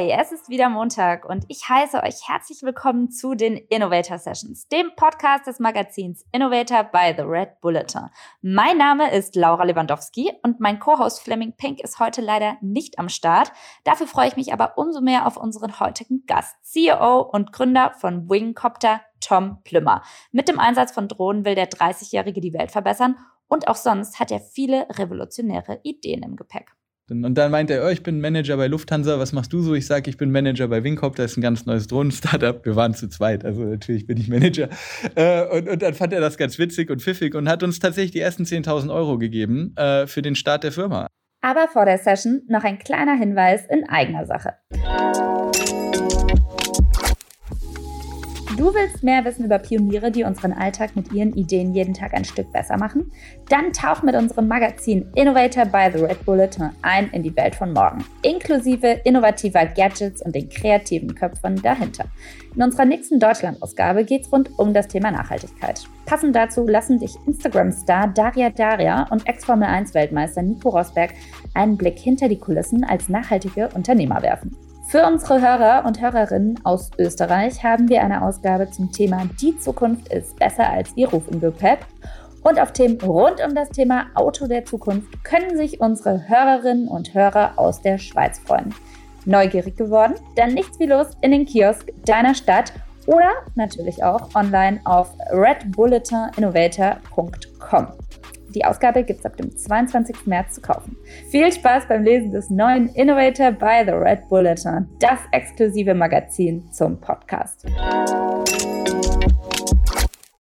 Hey, es ist wieder Montag und ich heiße euch herzlich willkommen zu den Innovator Sessions, dem Podcast des Magazins Innovator by The Red Bulletin. Mein Name ist Laura Lewandowski und mein Co-Host Fleming Pink ist heute leider nicht am Start. Dafür freue ich mich aber umso mehr auf unseren heutigen Gast, CEO und Gründer von Wingcopter, Tom Plümmer. Mit dem Einsatz von Drohnen will der 30-Jährige die Welt verbessern und auch sonst hat er viele revolutionäre Ideen im Gepäck. Und dann meinte er, oh, ich bin Manager bei Lufthansa, was machst du so? Ich sage, ich bin Manager bei Wingcop, das ist ein ganz neues Drohnen-Startup. Wir waren zu zweit, also natürlich bin ich Manager. Äh, und, und, dann fand er das ganz witzig und pfiffig und hat uns tatsächlich die ersten 10.000 Euro gegeben äh, für den Start der Firma. Aber vor der Session noch ein kleiner Hinweis in eigener Sache. Du willst mehr wissen über Pioniere, die unseren Alltag mit ihren Ideen jeden Tag ein Stück besser machen? Dann tauch mit unserem Magazin Innovator by the Red Bulletin ein in die Welt von morgen, inklusive innovativer Gadgets und den kreativen Köpfen dahinter. In unserer nächsten Deutschland-Ausgabe geht es rund um das Thema Nachhaltigkeit. Passend dazu lassen dich Instagram-Star Daria Daria und Ex-Formel-1-Weltmeister Nico Rosberg einen Blick hinter die Kulissen als nachhaltige Unternehmer werfen. Für unsere Hörer und Hörerinnen aus Österreich haben wir eine Ausgabe zum Thema Die Zukunft ist besser als ihr Ruf im Gepäck. Und auf Themen rund um das Thema Auto der Zukunft können sich unsere Hörerinnen und Hörer aus der Schweiz freuen. Neugierig geworden? Dann nichts wie los in den Kiosk deiner Stadt oder natürlich auch online auf redbulletininnovator.com. Die Ausgabe gibt es ab dem 22. März zu kaufen. Viel Spaß beim Lesen des neuen Innovator by the Red Bulletin, das exklusive Magazin zum Podcast.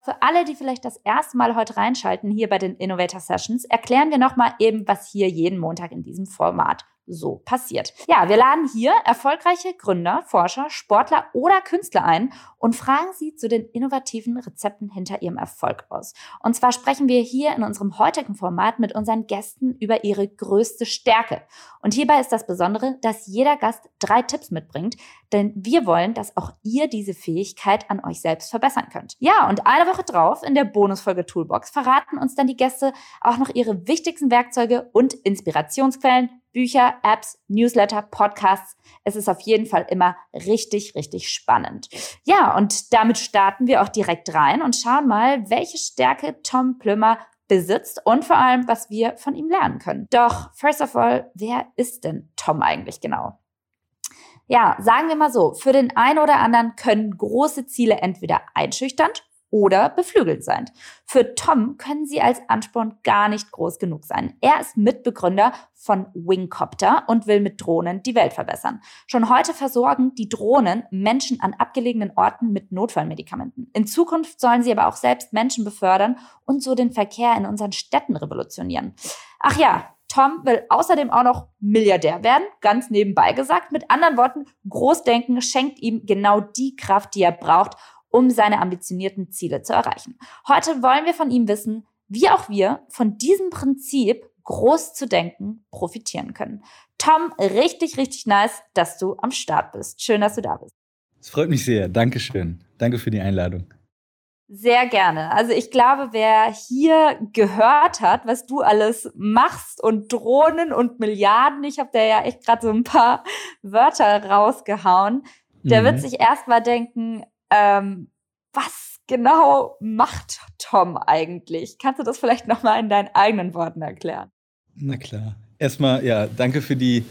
Für alle, die vielleicht das erste Mal heute reinschalten hier bei den Innovator Sessions, erklären wir nochmal eben, was hier jeden Montag in diesem Format so passiert. Ja, wir laden hier erfolgreiche Gründer, Forscher, Sportler oder Künstler ein und fragen sie zu den innovativen Rezepten hinter ihrem Erfolg aus. Und zwar sprechen wir hier in unserem heutigen Format mit unseren Gästen über ihre größte Stärke. Und hierbei ist das Besondere, dass jeder Gast drei Tipps mitbringt, denn wir wollen, dass auch ihr diese Fähigkeit an euch selbst verbessern könnt. Ja, und eine Woche drauf in der Bonusfolge Toolbox verraten uns dann die Gäste auch noch ihre wichtigsten Werkzeuge und Inspirationsquellen Bücher, Apps, Newsletter, Podcasts. Es ist auf jeden Fall immer richtig, richtig spannend. Ja, und damit starten wir auch direkt rein und schauen mal, welche Stärke Tom Plümmer besitzt und vor allem, was wir von ihm lernen können. Doch, first of all, wer ist denn Tom eigentlich genau? Ja, sagen wir mal so, für den einen oder anderen können große Ziele entweder einschüchternd oder beflügelt sein. Für Tom können sie als Ansporn gar nicht groß genug sein. Er ist Mitbegründer von Wingcopter und will mit Drohnen die Welt verbessern. Schon heute versorgen die Drohnen Menschen an abgelegenen Orten mit Notfallmedikamenten. In Zukunft sollen sie aber auch selbst Menschen befördern und so den Verkehr in unseren Städten revolutionieren. Ach ja, Tom will außerdem auch noch Milliardär werden, ganz nebenbei gesagt. Mit anderen Worten, Großdenken schenkt ihm genau die Kraft, die er braucht, um seine ambitionierten Ziele zu erreichen. Heute wollen wir von ihm wissen, wie auch wir von diesem Prinzip groß zu denken profitieren können. Tom, richtig, richtig nice, dass du am Start bist. Schön, dass du da bist. Es freut mich sehr. Dankeschön. Danke für die Einladung. Sehr gerne. Also ich glaube, wer hier gehört hat, was du alles machst und Drohnen und Milliarden, ich habe da ja echt gerade so ein paar Wörter rausgehauen, der mhm. wird sich erst mal denken, ähm, was genau macht Tom eigentlich? Kannst du das vielleicht nochmal in deinen eigenen Worten erklären? Na klar. Erstmal, ja, danke für die,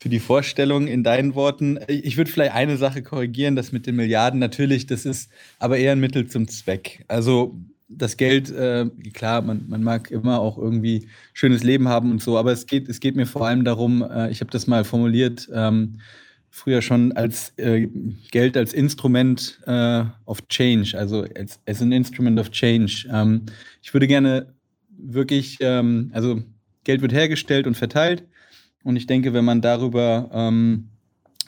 für die Vorstellung in deinen Worten. Ich würde vielleicht eine Sache korrigieren, das mit den Milliarden. Natürlich, das ist aber eher ein Mittel zum Zweck. Also das Geld, äh, klar, man, man mag immer auch irgendwie schönes Leben haben und so, aber es geht, es geht mir vor allem darum, äh, ich habe das mal formuliert, ähm, früher schon als äh, Geld als Instrument äh, of Change, also als, as an Instrument of Change. Ähm, ich würde gerne wirklich, ähm, also Geld wird hergestellt und verteilt und ich denke, wenn man darüber ähm,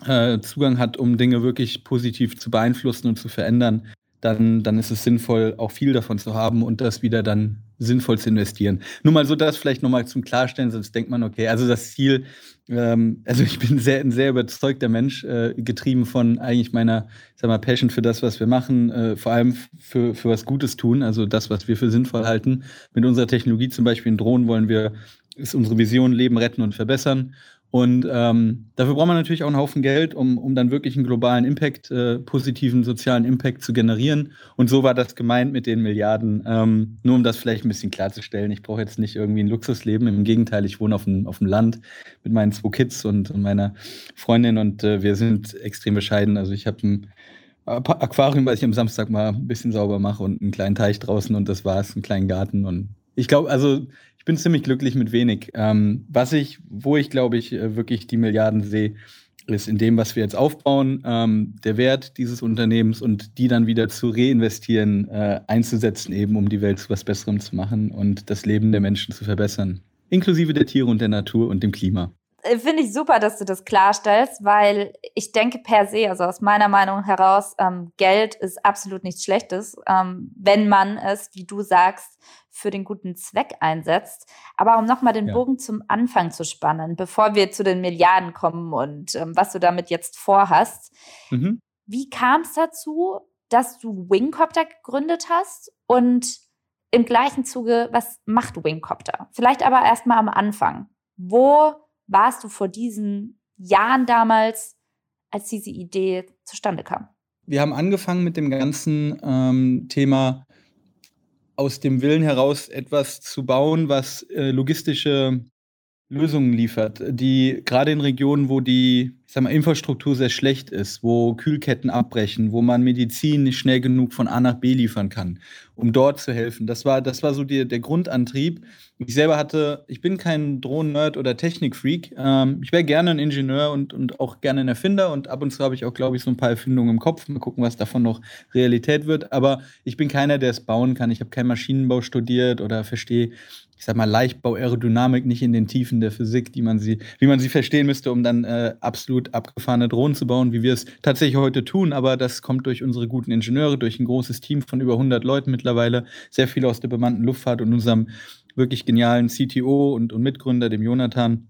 äh, Zugang hat, um Dinge wirklich positiv zu beeinflussen und zu verändern, dann, dann ist es sinnvoll, auch viel davon zu haben und das wieder dann sinnvoll zu investieren. Nur mal so das vielleicht nochmal zum Klarstellen, sonst denkt man, okay, also das Ziel, ähm, also ich bin sehr, ein sehr überzeugter Mensch, äh, getrieben von eigentlich meiner, sag mal, Passion für das, was wir machen, äh, vor allem für, für was Gutes tun, also das, was wir für sinnvoll halten. Mit unserer Technologie zum Beispiel in Drohnen wollen wir, ist unsere Vision Leben retten und verbessern. Und ähm, dafür braucht man natürlich auch einen Haufen Geld, um, um dann wirklich einen globalen Impact, äh, positiven sozialen Impact zu generieren. Und so war das gemeint mit den Milliarden. Ähm, nur um das vielleicht ein bisschen klarzustellen. Ich brauche jetzt nicht irgendwie ein Luxusleben. Im Gegenteil, ich wohne auf dem, auf dem Land mit meinen zwei Kids und, und meiner Freundin und äh, wir sind extrem bescheiden. Also ich habe ein Aquarium, was ich am Samstag mal ein bisschen sauber mache und einen kleinen Teich draußen und das war's, einen kleinen Garten. Und ich glaube, also bin ziemlich glücklich mit wenig. Ähm, was ich, wo ich glaube ich äh, wirklich die Milliarden sehe, ist in dem, was wir jetzt aufbauen, ähm, der Wert dieses Unternehmens und die dann wieder zu reinvestieren, äh, einzusetzen, eben um die Welt zu was Besserem zu machen und das Leben der Menschen zu verbessern. Inklusive der Tiere und der Natur und dem Klima. Äh, finde ich super, dass du das klarstellst, weil ich denke per se, also aus meiner Meinung heraus, ähm, Geld ist absolut nichts Schlechtes, ähm, wenn man es, wie du sagst, für den guten Zweck einsetzt. Aber um nochmal den ja. Bogen zum Anfang zu spannen, bevor wir zu den Milliarden kommen und ähm, was du damit jetzt vorhast, mhm. wie kam es dazu, dass du Wingcopter gegründet hast und im gleichen Zuge, was macht Wingcopter? Vielleicht aber erstmal am Anfang. Wo warst du vor diesen Jahren damals, als diese Idee zustande kam? Wir haben angefangen mit dem ganzen ähm, Thema aus dem Willen heraus etwas zu bauen, was äh, logistische Lösungen liefert, die gerade in Regionen, wo die ich sag mal, Infrastruktur sehr schlecht ist, wo Kühlketten abbrechen, wo man Medizin nicht schnell genug von A nach B liefern kann, um dort zu helfen. Das war, das war so die, der Grundantrieb. Ich selber hatte, ich bin kein Drohnen-Nerd oder Technikfreak. Ähm, ich wäre gerne ein Ingenieur und, und auch gerne ein Erfinder und ab und zu habe ich auch, glaube ich, so ein paar Erfindungen im Kopf. Mal gucken, was davon noch Realität wird. Aber ich bin keiner, der es bauen kann. Ich habe keinen Maschinenbau studiert oder verstehe ich sag mal, Leichtbau, Aerodynamik nicht in den Tiefen der Physik, die man sie, wie man sie verstehen müsste, um dann äh, absolut abgefahrene Drohnen zu bauen, wie wir es tatsächlich heute tun. Aber das kommt durch unsere guten Ingenieure, durch ein großes Team von über 100 Leuten mittlerweile, sehr viel aus der bemannten Luftfahrt und unserem wirklich genialen CTO und, und Mitgründer, dem Jonathan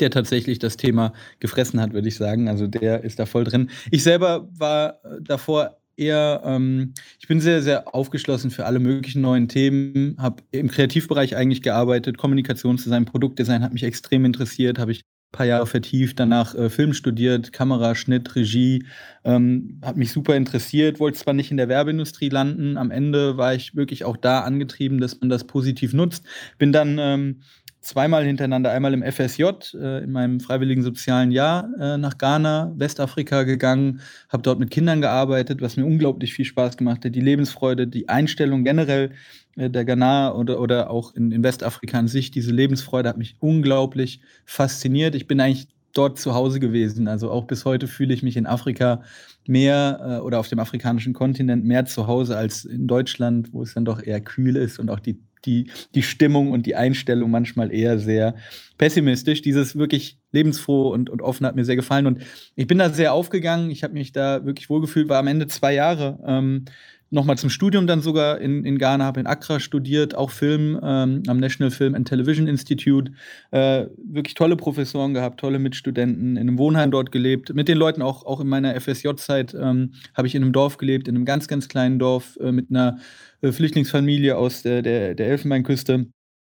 der tatsächlich das Thema gefressen hat, würde ich sagen. Also der ist da voll drin. Ich selber war äh, davor eher, ähm, ich bin sehr, sehr aufgeschlossen für alle möglichen neuen Themen, habe im Kreativbereich eigentlich gearbeitet, Kommunikationsdesign, Produktdesign hat mich extrem interessiert, habe ich paar Jahre vertieft, danach äh, Film studiert, Kamera, Schnitt, Regie, ähm, hat mich super interessiert, wollte zwar nicht in der Werbeindustrie landen, am Ende war ich wirklich auch da angetrieben, dass man das positiv nutzt, bin dann ähm, zweimal hintereinander, einmal im FSJ, äh, in meinem freiwilligen sozialen Jahr äh, nach Ghana, Westafrika gegangen, habe dort mit Kindern gearbeitet, was mir unglaublich viel Spaß gemacht hat. Die Lebensfreude, die Einstellung generell der Ghana oder, oder auch in, in Westafrika an sich, diese Lebensfreude hat mich unglaublich fasziniert. Ich bin eigentlich dort zu Hause gewesen. Also auch bis heute fühle ich mich in Afrika mehr äh, oder auf dem afrikanischen Kontinent mehr zu Hause als in Deutschland, wo es dann doch eher kühl ist und auch die die, die Stimmung und die Einstellung manchmal eher sehr pessimistisch. Dieses wirklich lebensfroh und, und offen hat mir sehr gefallen. Und ich bin da sehr aufgegangen. Ich habe mich da wirklich wohlgefühlt, war am Ende zwei Jahre. Ähm, nochmal zum Studium dann sogar in, in Ghana, habe in Accra studiert, auch Film ähm, am National Film and Television Institute. Äh, wirklich tolle Professoren gehabt, tolle Mitstudenten, in einem Wohnheim dort gelebt. Mit den Leuten auch, auch in meiner FSJ-Zeit ähm, habe ich in einem Dorf gelebt, in einem ganz, ganz kleinen Dorf äh, mit einer äh, Flüchtlingsfamilie aus der, der, der Elfenbeinküste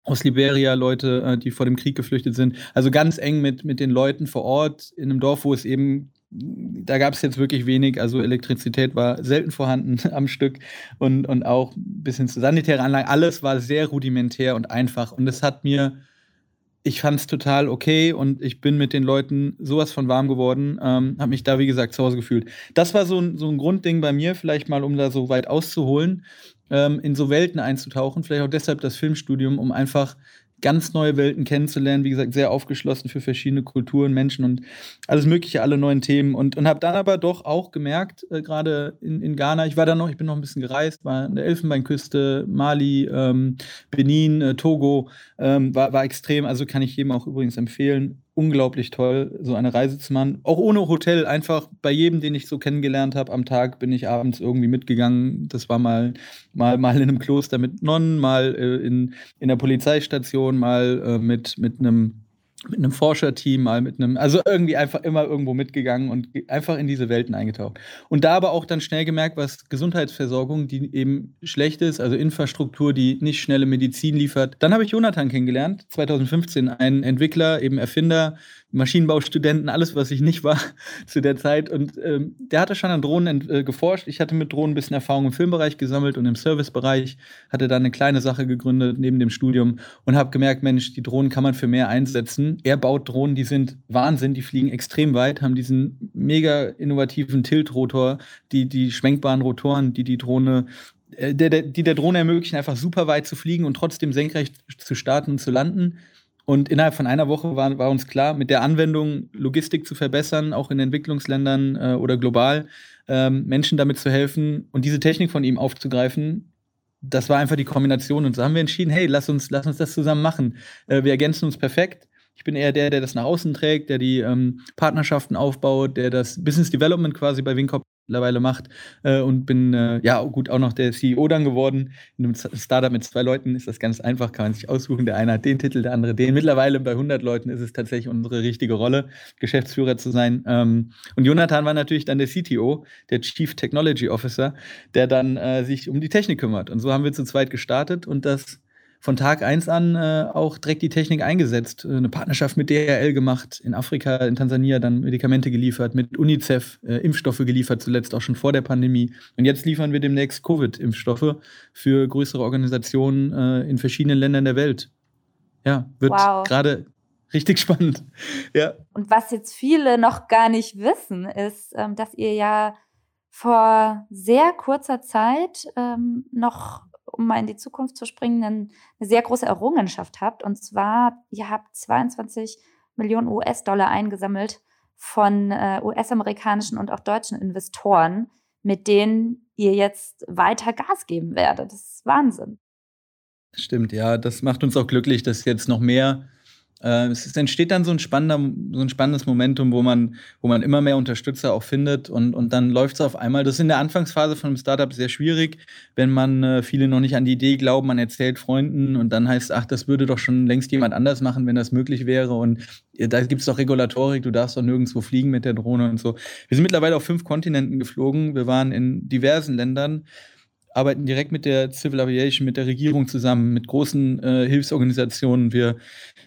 aus Liberia, Leute, äh, die vor dem Krieg geflüchtet sind. Also ganz eng mit, mit den Leuten vor Ort in einem Dorf, wo es eben, da gab es jetzt wirklich wenig, also Elektrizität war selten vorhanden am Stück und, und auch bis hin zu sanitäre Anlagen. Alles war sehr rudimentär und einfach und es hat mir ich fand es total okay und ich bin mit den Leuten sowas von warm geworden, ähm, habe mich da, wie gesagt, zu Hause gefühlt. Das war so ein, so ein Grundding bei mir, vielleicht mal, um da so weit auszuholen, ähm, in so Welten einzutauchen, vielleicht auch deshalb das Filmstudium, um einfach ganz neue Welten kennenzulernen. Wie gesagt, sehr aufgeschlossen für verschiedene Kulturen, Menschen und alles Mögliche, alle neuen Themen. Und, und habe dann aber doch auch gemerkt, äh, gerade in, in Ghana, ich war da noch, ich bin noch ein bisschen gereist, war an der Elfenbeinküste, Mali, ähm, Benin, äh, Togo, ähm, war, war extrem. Also kann ich jedem auch übrigens empfehlen unglaublich toll, so eine Reise zu machen. Auch ohne Hotel, einfach bei jedem, den ich so kennengelernt habe am Tag, bin ich abends irgendwie mitgegangen. Das war mal, mal, mal in einem Kloster mit Nonnen, mal äh, in, in der Polizeistation, mal äh, mit, mit einem mit einem Forscherteam, mal mit einem, also irgendwie einfach immer irgendwo mitgegangen und einfach in diese Welten eingetaucht. Und da aber auch dann schnell gemerkt, was Gesundheitsversorgung, die eben schlecht ist, also Infrastruktur, die nicht schnelle Medizin liefert. Dann habe ich Jonathan kennengelernt, 2015, ein Entwickler, eben Erfinder, Maschinenbaustudenten, alles, was ich nicht war zu der Zeit. Und ähm, der hatte schon an Drohnen äh, geforscht. Ich hatte mit Drohnen ein bisschen Erfahrung im Filmbereich gesammelt und im Servicebereich. Hatte da eine kleine Sache gegründet neben dem Studium und habe gemerkt, Mensch, die Drohnen kann man für mehr einsetzen. Er baut Drohnen, die sind Wahnsinn, die fliegen extrem weit, haben diesen mega innovativen Tiltrotor, die, die schwenkbaren Rotoren, die die Drohne äh, die der Drohne ermöglichen, einfach super weit zu fliegen und trotzdem senkrecht zu starten und zu landen. Und innerhalb von einer Woche war, war uns klar, mit der Anwendung Logistik zu verbessern, auch in Entwicklungsländern äh, oder global, ähm, Menschen damit zu helfen und diese Technik von ihm aufzugreifen. Das war einfach die Kombination. Und so haben wir entschieden, hey, lass uns, lass uns das zusammen machen. Äh, wir ergänzen uns perfekt. Ich bin eher der, der das nach außen trägt, der die ähm, Partnerschaften aufbaut, der das Business Development quasi bei Wincop mittlerweile macht äh, und bin äh, ja gut auch noch der CEO dann geworden. In einem Startup mit zwei Leuten ist das ganz einfach, kann man sich aussuchen. Der eine hat den Titel, der andere den. Mittlerweile bei 100 Leuten ist es tatsächlich unsere richtige Rolle, Geschäftsführer zu sein. Ähm, und Jonathan war natürlich dann der CTO, der Chief Technology Officer, der dann äh, sich um die Technik kümmert. Und so haben wir zu zweit gestartet und das von Tag eins an äh, auch direkt die Technik eingesetzt. Äh, eine Partnerschaft mit DRL gemacht, in Afrika, in Tansania dann Medikamente geliefert, mit UNICEF äh, Impfstoffe geliefert, zuletzt auch schon vor der Pandemie. Und jetzt liefern wir demnächst Covid-Impfstoffe für größere Organisationen äh, in verschiedenen Ländern der Welt. Ja, wird wow. gerade richtig spannend. Ja. Und was jetzt viele noch gar nicht wissen, ist, ähm, dass ihr ja vor sehr kurzer Zeit ähm, noch um mal in die Zukunft zu springen, eine sehr große Errungenschaft habt. Und zwar, ihr habt 22 Millionen US-Dollar eingesammelt von äh, US-amerikanischen und auch deutschen Investoren, mit denen ihr jetzt weiter Gas geben werdet. Das ist Wahnsinn. Stimmt, ja. Das macht uns auch glücklich, dass jetzt noch mehr es entsteht dann so ein, spannender, so ein spannendes Momentum, wo man, wo man immer mehr Unterstützer auch findet und, und dann läuft es auf einmal. Das ist in der Anfangsphase von einem Startup sehr schwierig, wenn man äh, viele noch nicht an die Idee glauben, man erzählt Freunden und dann heißt, ach, das würde doch schon längst jemand anders machen, wenn das möglich wäre. Und da gibt es doch Regulatorik, du darfst doch nirgendwo fliegen mit der Drohne und so. Wir sind mittlerweile auf fünf Kontinenten geflogen. Wir waren in diversen Ländern arbeiten direkt mit der Civil Aviation, mit der Regierung zusammen, mit großen äh, Hilfsorganisationen. Wir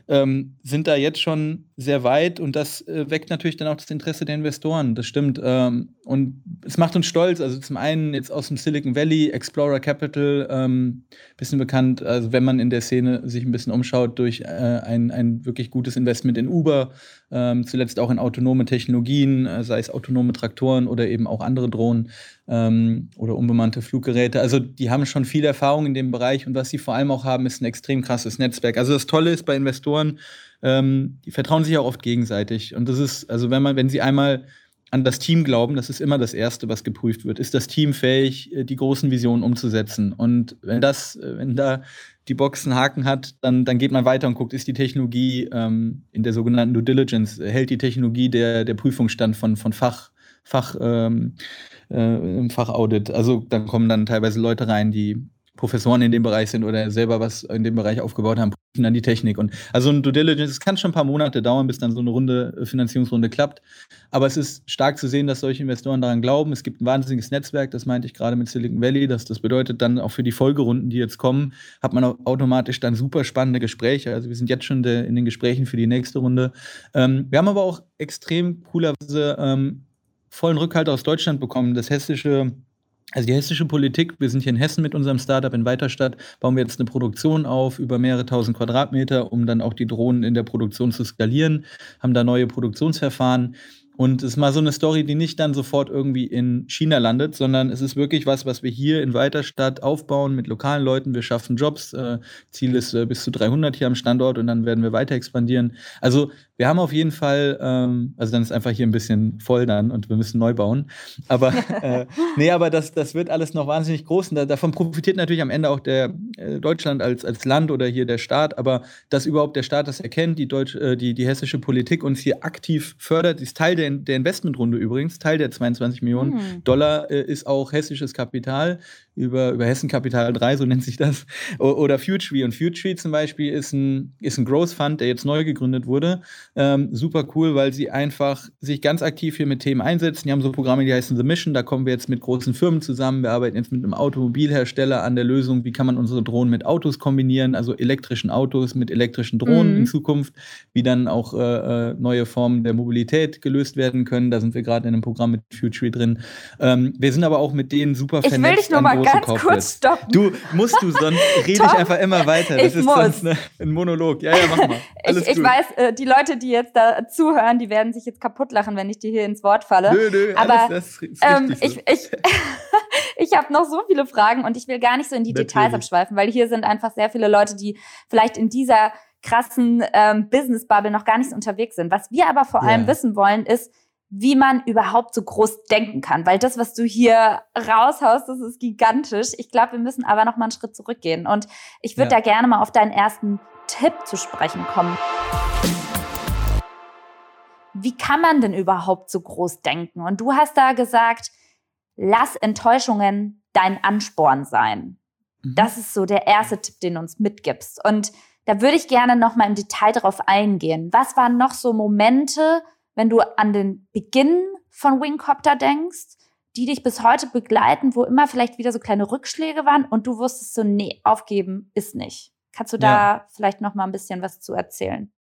ähm, sind da jetzt schon sehr weit und das äh, weckt natürlich dann auch das Interesse der Investoren. Das stimmt. Ähm, und es macht uns stolz. Also zum einen jetzt aus dem Silicon Valley, Explorer Capital, ähm, bisschen bekannt, also wenn man in der Szene sich ein bisschen umschaut, durch äh, ein, ein wirklich gutes Investment in Uber, ähm, zuletzt auch in autonome Technologien, äh, sei es autonome Traktoren oder eben auch andere Drohnen ähm, oder unbemannte Fluggeräte. Also die haben schon viel Erfahrung in dem Bereich und was sie vor allem auch haben, ist ein extrem krasses Netzwerk. Also das Tolle ist bei Investoren, ähm, die vertrauen sich auch oft gegenseitig. Und das ist, also wenn man, wenn sie einmal an das Team glauben, das ist immer das Erste, was geprüft wird. Ist das Team fähig, äh, die großen Visionen umzusetzen? Und wenn das, äh, wenn da die Box einen Haken hat, dann, dann geht man weiter und guckt, ist die Technologie ähm, in der sogenannten Due Diligence, hält die Technologie der, der Prüfungsstand von, von Fach, Fach ähm, äh, im Fachaudit. Also dann kommen dann teilweise Leute rein, die Professoren in dem Bereich sind oder selber was in dem Bereich aufgebaut haben, prüfen dann die Technik. Und also ein Due Diligence, es kann schon ein paar Monate dauern, bis dann so eine Runde, äh, Finanzierungsrunde klappt. Aber es ist stark zu sehen, dass solche Investoren daran glauben. Es gibt ein wahnsinniges Netzwerk, das meinte ich gerade mit Silicon Valley. Dass das bedeutet dann auch für die Folgerunden, die jetzt kommen, hat man automatisch dann super spannende Gespräche. Also wir sind jetzt schon in den Gesprächen für die nächste Runde. Ähm, wir haben aber auch extrem coolerweise ähm, vollen Rückhalt aus Deutschland bekommen. Das hessische also die hessische Politik, wir sind hier in Hessen mit unserem Startup in Weiterstadt, bauen wir jetzt eine Produktion auf über mehrere tausend Quadratmeter, um dann auch die Drohnen in der Produktion zu skalieren, haben da neue Produktionsverfahren. Und es ist mal so eine Story, die nicht dann sofort irgendwie in China landet, sondern es ist wirklich was, was wir hier in Weiterstadt aufbauen mit lokalen Leuten. Wir schaffen Jobs. Äh, Ziel ist äh, bis zu 300 hier am Standort und dann werden wir weiter expandieren. Also wir haben auf jeden Fall, ähm, also dann ist einfach hier ein bisschen voll dann und wir müssen neu bauen. Aber äh, nee, aber das, das wird alles noch wahnsinnig groß und da, davon profitiert natürlich am Ende auch der äh, Deutschland als, als Land oder hier der Staat. Aber dass überhaupt der Staat das erkennt, die, Deutsch, äh, die, die hessische Politik uns hier aktiv fördert, ist Teil der, der Investmentrunde übrigens, Teil der 22 Millionen mhm. Dollar äh, ist auch hessisches Kapital über, über Hessen Kapital 3, so nennt sich das, oder Future. Und Future zum Beispiel ist ein, ist ein Growth Fund, der jetzt neu gegründet wurde, Ähm, super cool, weil sie einfach sich ganz aktiv hier mit Themen einsetzen. Die haben so Programme, die heißen The Mission. Da kommen wir jetzt mit großen Firmen zusammen. Wir arbeiten jetzt mit einem Automobilhersteller an der Lösung, wie kann man unsere Drohnen mit Autos kombinieren, also elektrischen Autos mit elektrischen Drohnen mhm. in Zukunft, wie dann auch äh, äh, neue Formen der Mobilität gelöst werden können. Da sind wir gerade in einem Programm mit Future drin. Ähm, wir sind aber auch mit denen super vernetzt. Ich will dich nur mal ganz Corporates. kurz stoppen. Du musst du, sonst rede ich einfach immer weiter. Das ist muss. sonst eine, ein Monolog. Ja, ja, mach mal. Alles ich, ich weiß, äh, die Leute, die jetzt da zuhören, die werden sich jetzt kaputt lachen, wenn ich dir hier ins Wort falle. Nö, nö, aber alles, ähm, so. ich, ich, ich habe noch so viele Fragen und ich will gar nicht so in die Natürlich. Details abschweifen, weil hier sind einfach sehr viele Leute, die vielleicht in dieser krassen ähm, Business-Bubble noch gar nicht so unterwegs sind. Was wir aber vor allem Ja. wissen wollen, ist, wie man überhaupt so groß denken kann. Weil das, was du hier raushaust, das ist gigantisch. Ich glaube, wir müssen aber noch mal einen Schritt zurückgehen. Und ich würde Ja. da gerne mal auf deinen ersten Tipp zu sprechen kommen. Wie kann man denn überhaupt so groß denken? Und du hast da gesagt, lass Enttäuschungen dein Ansporn sein. Mhm. Das ist so der erste Tipp, den du uns mitgibst. Und da würde ich gerne noch mal im Detail darauf eingehen. Was waren noch so Momente, wenn du an den Beginn von Wingcopter denkst, die dich bis heute begleiten, wo immer vielleicht wieder so kleine Rückschläge waren und du wusstest so, nee, aufgeben ist nicht. Kannst du da Ja. vielleicht noch mal ein bisschen was zu erzählen?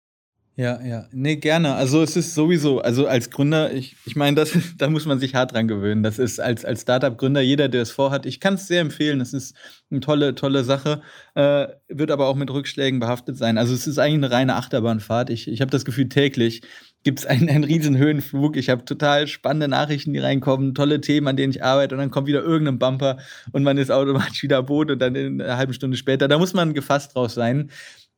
Ja, ja. Nee, gerne. Also es ist sowieso, also als Gründer, ich, ich meine, das da muss man sich hart dran gewöhnen. Das ist als, als Startup-Gründer, jeder, der es vorhat, ich kann es sehr empfehlen. Es ist eine tolle, tolle Sache, äh, wird aber auch mit Rückschlägen behaftet sein. Also es ist eigentlich eine reine Achterbahnfahrt. Ich, ich habe das Gefühl, täglich gibt es einen, einen riesen Höhenflug. Ich habe total spannende Nachrichten, die reinkommen, tolle Themen, an denen ich arbeite und dann kommt wieder irgendein Bumper und man ist automatisch wieder Boot und dann in einer halben Stunde später. Da muss man gefasst drauf sein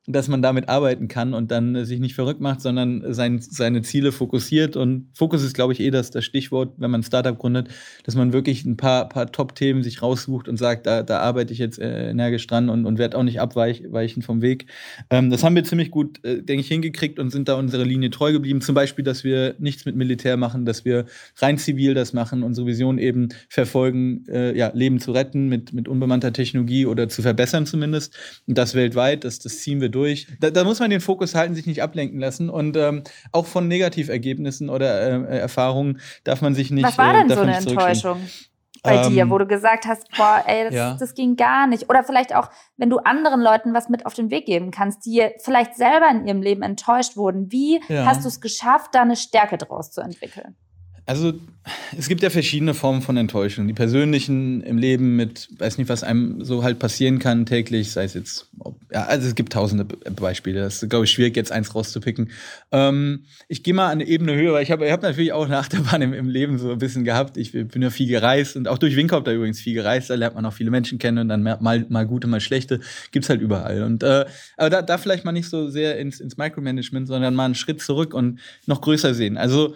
dass man damit arbeiten kann und dann äh, sich nicht verrückt macht, sondern sein, seine Ziele fokussiert. Und Fokus ist, glaube ich, eh das, das Stichwort, wenn man ein Startup gründet, dass man wirklich ein paar, paar Top-Themen sich raussucht und sagt, da, da arbeite ich jetzt äh, energisch dran und, und werde auch nicht abweichen vom Weg. Ähm, das haben wir ziemlich gut, äh, denke ich, hingekriegt und sind da unserer Linie treu geblieben. Zum Beispiel, dass wir nichts mit Militär machen, dass wir rein zivil das machen, unsere Vision eben verfolgen, äh, ja, Leben zu retten mit, mit unbemannter Technologie oder zu verbessern zumindest. Und das weltweit, das, das ziehen wir durch. Da, da muss man den Fokus halten, sich nicht ablenken lassen. Und ähm, auch von Negativergebnissen oder äh, Erfahrungen darf man sich nicht. Was war äh, denn darf so eine. Enttäuschung bei Ähm, dir, wo du gesagt hast, boah, ey, das, ja. das ging gar nicht? Oder vielleicht auch, wenn du anderen Leuten was mit auf den Weg geben kannst, die vielleicht selber in ihrem Leben enttäuscht wurden. Wie Ja. hast du es geschafft, da eine Stärke draus zu entwickeln? Also es gibt ja verschiedene Formen von Enttäuschung. Die persönlichen im Leben mit, weiß nicht, was einem so halt passieren kann täglich, sei es jetzt, ja, also es gibt tausende Be- Beispiele. Das ist, glaube ich, schwierig, jetzt eins rauszupicken. Ähm, ich gehe mal an eine Ebene höher, weil ich habe ich hab natürlich auch eine Achterbahn im, im Leben so ein bisschen gehabt. Ich bin ja viel gereist und auch durch Winkopter übrigens viel gereist. Da lernt man auch viele Menschen kennen und dann mal, mal gute, mal schlechte. Gibt's halt überall. Und äh, aber da, da vielleicht mal nicht so sehr ins, ins Micromanagement, sondern mal einen Schritt zurück und noch größer sehen. Also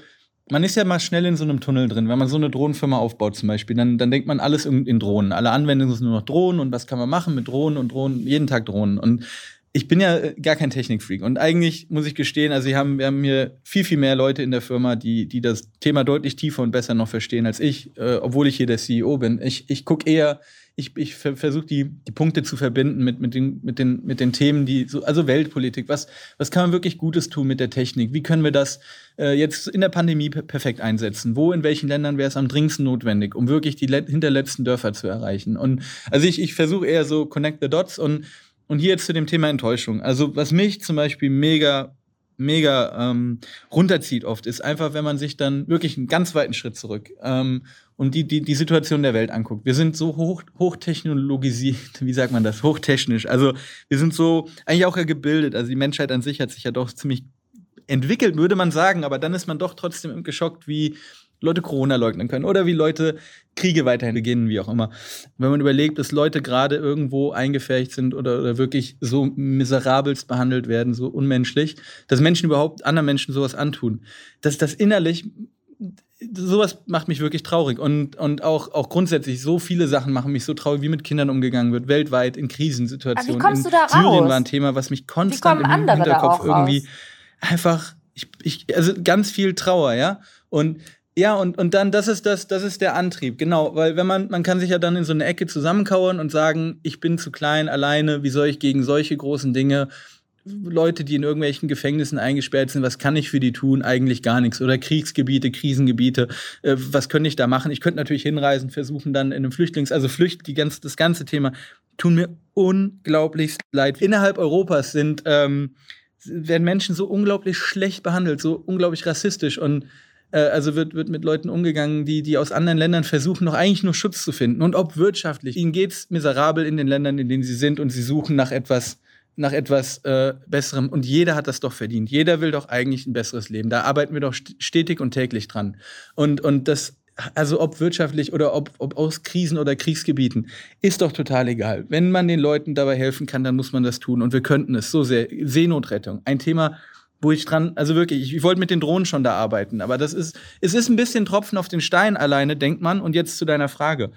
man ist ja mal schnell in so einem Tunnel drin. Wenn man so eine Drohnenfirma aufbaut zum Beispiel, dann, dann denkt man alles in, in Drohnen. Alle Anwendungen sind nur noch Drohnen und was kann man machen mit Drohnen und Drohnen, jeden Tag Drohnen. Und ich bin ja äh, gar kein Technikfreak. Und eigentlich muss ich gestehen, also wir haben, wir haben hier viel, viel mehr Leute in der Firma, die, die das Thema deutlich tiefer und besser noch verstehen als ich, äh, obwohl ich hier der CEO bin. Ich, ich gucke eher, ich, ich ver versuche die, die Punkte zu verbinden mit, mit, den, mit, den, mit den Themen, die so, also Weltpolitik. Was, was kann man wirklich Gutes tun mit der Technik? Wie können wir das äh, jetzt in der Pandemie per perfekt einsetzen? Wo, in welchen Ländern wäre es am dringendsten notwendig, um wirklich die let- hinterletzten Dörfer zu erreichen? Und also ich, ich versuche eher so Connect the Dots und, und hier jetzt zu dem Thema Enttäuschung. Also was mich zum Beispiel mega mega ähm, runterzieht oft, ist einfach, wenn man sich dann wirklich einen ganz weiten Schritt zurück ähm, und die, die, die Situation der Welt anguckt. Wir sind so hoch, hochtechnologisiert, wie sagt man das, hochtechnisch. Also wir sind so eigentlich auch ja gebildet. Also die Menschheit an sich hat sich ja doch ziemlich entwickelt, würde man sagen, aber dann ist man doch trotzdem geschockt, wie Leute Corona leugnen können oder wie Leute Kriege weiterhin beginnen, wie auch immer. Wenn man überlegt, dass Leute gerade irgendwo eingefärcht sind oder, oder wirklich so miserabelst behandelt werden, so unmenschlich, dass Menschen überhaupt anderen Menschen sowas antun, dass das innerlich sowas macht mich wirklich traurig und, und auch, auch grundsätzlich so viele Sachen machen mich so traurig, wie mit Kindern umgegangen wird, weltweit in Krisensituationen. Aber wie kommst in du da Syrien raus? war ein Thema, was mich konstant im Hinterkopf irgendwie raus? einfach, ich, ich, also ganz viel Trauer, ja. Und ja, und, und dann, das ist das, das ist der Antrieb, genau, weil wenn man, man kann sich ja dann in so eine Ecke zusammenkauern und sagen, ich bin zu klein, alleine, wie soll ich gegen solche großen Dinge Leute, die in irgendwelchen Gefängnissen eingesperrt sind, was kann ich für die tun? Eigentlich gar nichts. Oder Kriegsgebiete, Krisengebiete, äh, was könnte ich da machen? Ich könnte natürlich hinreisen, versuchen dann in einem Flüchtlings-, also Flücht, die ganz, das ganze Thema tun mir unglaublich leid. Innerhalb Europas sind, ähm, werden Menschen so unglaublich schlecht behandelt, so unglaublich rassistisch und äh, also wird, wird mit Leuten umgegangen, die, die aus anderen Ländern versuchen, noch eigentlich nur Schutz zu finden. Und ob wirtschaftlich. Ihnen geht's miserabel in den Ländern, in denen sie sind und sie suchen nach etwas, nach etwas äh, Besserem. Und jeder hat das doch verdient. Jeder will doch eigentlich ein besseres Leben. Da arbeiten wir doch stetig und täglich dran. Und, und das, also ob wirtschaftlich oder ob, ob aus Krisen oder Kriegsgebieten, ist doch total egal. Wenn man den Leuten dabei helfen kann, dann muss man das tun. Und wir könnten es so sehr. Seenotrettung, ein Thema, wo ich dran, also wirklich, ich, ich wollte mit den Drohnen schon da arbeiten, aber das ist, es ist ein bisschen Tropfen auf den Stein alleine, denkt man. Und jetzt zu deiner Frage.